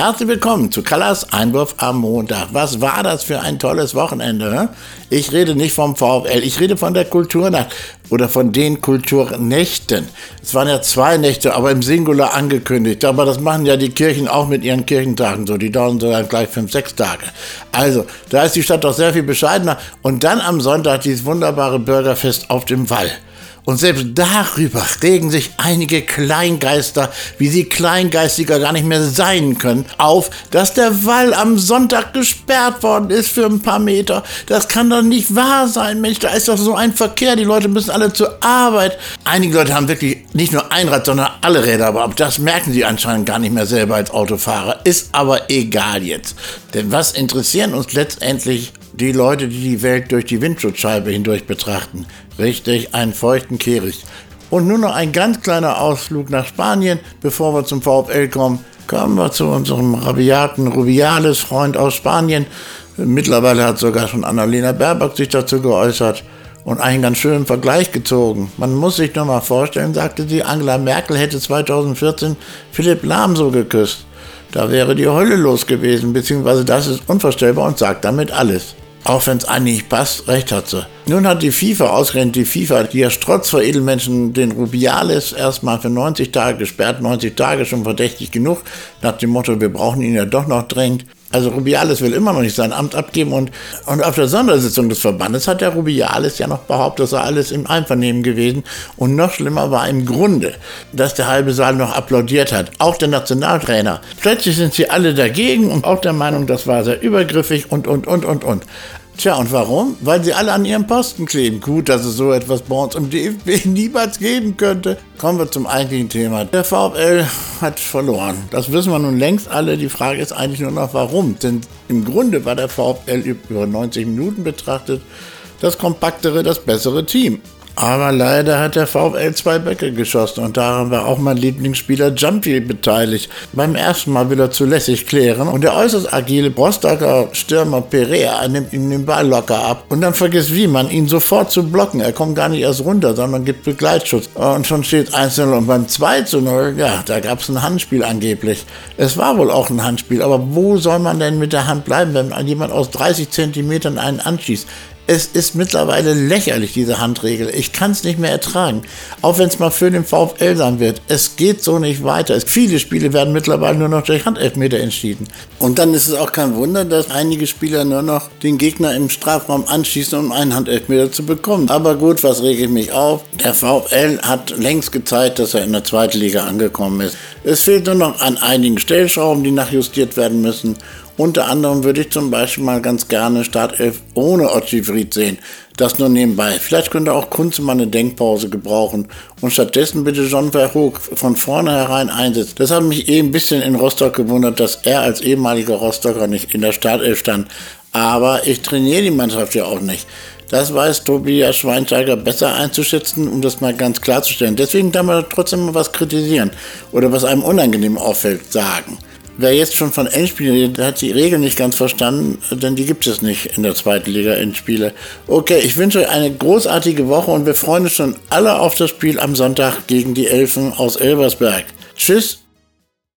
Herzlich willkommen zu Kallas Einwurf am Montag. Was war das für ein tolles Wochenende? Hm? Ich rede nicht vom VfL, ich rede von der Kulturnacht oder von den Kulturnächten. Es waren ja zwei Nächte, aber im Singular angekündigt. Aber das machen ja die Kirchen auch mit ihren Kirchentagen so. Die dauern sogar gleich fünf, sechs Tage. Also, da ist die Stadt doch sehr viel bescheidener. Und dann am Sonntag dieses wunderbare Bürgerfest auf dem Wall. Und selbst darüber regen sich einige Kleingeister, wie sie kleingeistiger gar nicht mehr sein können, auf, dass der Wall am Sonntag gesperrt worden ist für ein paar Meter. Das kann doch nicht wahr sein, Mensch, da ist doch so ein Verkehr, die Leute müssen alle zur Arbeit. Einige Leute haben wirklich nicht nur ein Rad, sondern alle Räder, aber das merken sie anscheinend gar nicht mehr selber als Autofahrer. Ist aber egal jetzt. Denn was interessieren uns letztendlich die Leute, die die Welt durch die Windschutzscheibe hindurch betrachten. Richtig, einen feuchten Kehricht. Und nur noch ein ganz kleiner Ausflug nach Spanien, bevor wir zum VfL kommen. Kommen wir zu unserem rabiaten Rubiales-Freund aus Spanien. Mittlerweile hat sogar schon Annalena Baerbock sich dazu geäußert und einen ganz schönen Vergleich gezogen. Man muss sich nur mal vorstellen, sagte sie, Angela Merkel hätte 2014 Philipp Lahm so geküsst. Da wäre die Hölle los gewesen, beziehungsweise das ist unvorstellbar und sagt damit alles. Auch wenn es eigentlich passt, recht hat sie. Nun hat die FIFA, ausgerechnet die FIFA, die ja strotz vor Edelmenschen den Rubiales erstmal für 90 Tage gesperrt, 90 Tage schon verdächtig genug, nach dem Motto, wir brauchen ihn ja doch noch dringend. Also Rubiales will immer noch nicht sein Amt abgeben und, und auf der Sondersitzung des Verbandes hat der Rubiales ja noch behauptet, das sei alles im Einvernehmen gewesen. Und noch schlimmer war im Grunde, dass der halbe Saal noch applaudiert hat. Auch der Nationaltrainer. Plötzlich sind sie alle dagegen und auch der Meinung, das war sehr übergriffig und, und, und, und, und. Tja, und warum? Weil sie alle an ihrem Posten kleben. Gut, dass es so etwas bei uns im DFB niemals geben könnte. Kommen wir zum eigentlichen Thema. Der VfL hat verloren. Das wissen wir nun längst alle. Die Frage ist eigentlich nur noch, warum. Denn im Grunde war der VfL über 90 Minuten betrachtet das kompaktere, das bessere Team. Aber leider hat der VfL zwei Böcke geschossen und daran war auch mein Lieblingsspieler Jumpy beteiligt. Beim ersten Mal will er zulässig klären und der äußerst agile Rostocker Stürmer Perea nimmt ihm den Ball locker ab und dann vergisst Wiemann, ihn sofort zu blocken. Er kommt gar nicht erst runter, sondern gibt Begleitschutz. Und schon steht 1-0 und beim 2 0, ja, da gab es ein Handspiel angeblich. Es war wohl auch ein Handspiel, aber wo soll man denn mit der Hand bleiben, wenn jemand aus 30 Zentimetern einen anschießt? Es ist mittlerweile lächerlich, diese Handregel. Ich kann es nicht mehr ertragen. Auch wenn es mal für den VfL sein wird. Es geht so nicht weiter. Viele Spiele werden mittlerweile nur noch durch Handelfmeter entschieden. Und dann ist es auch kein Wunder, dass einige Spieler nur noch den Gegner im Strafraum anschießen, um einen Handelfmeter zu bekommen. Aber gut, was rege ich mich auf? Der VfL hat längst gezeigt, dass er in der zweiten Liga angekommen ist. Es fehlt nur noch an einigen Stellschrauben, die nachjustiert werden müssen. Unter anderem würde ich zum Beispiel mal ganz gerne Startelf ohne Otti Fried sehen. Das nur nebenbei. Vielleicht könnte auch Kunze mal eine Denkpause gebrauchen und stattdessen bitte John Verhoek von vornherein einsetzt. Das hat mich eh ein bisschen in Rostock gewundert, dass er als ehemaliger Rostocker nicht in der Startelf stand. Aber ich trainiere die Mannschaft ja auch nicht. Das weiß Tobias Schweinsteiger besser einzuschätzen, um das mal ganz klarzustellen. Deswegen kann man trotzdem mal was kritisieren oder was einem unangenehm auffällt, sagen. Wer jetzt schon von Endspielen redet, hat die Regeln nicht ganz verstanden, denn die gibt es nicht in der zweiten Liga Endspiele. Okay, ich wünsche euch eine großartige Woche und wir freuen uns schon alle auf das Spiel am Sonntag gegen die Elfen aus Elversberg. Tschüss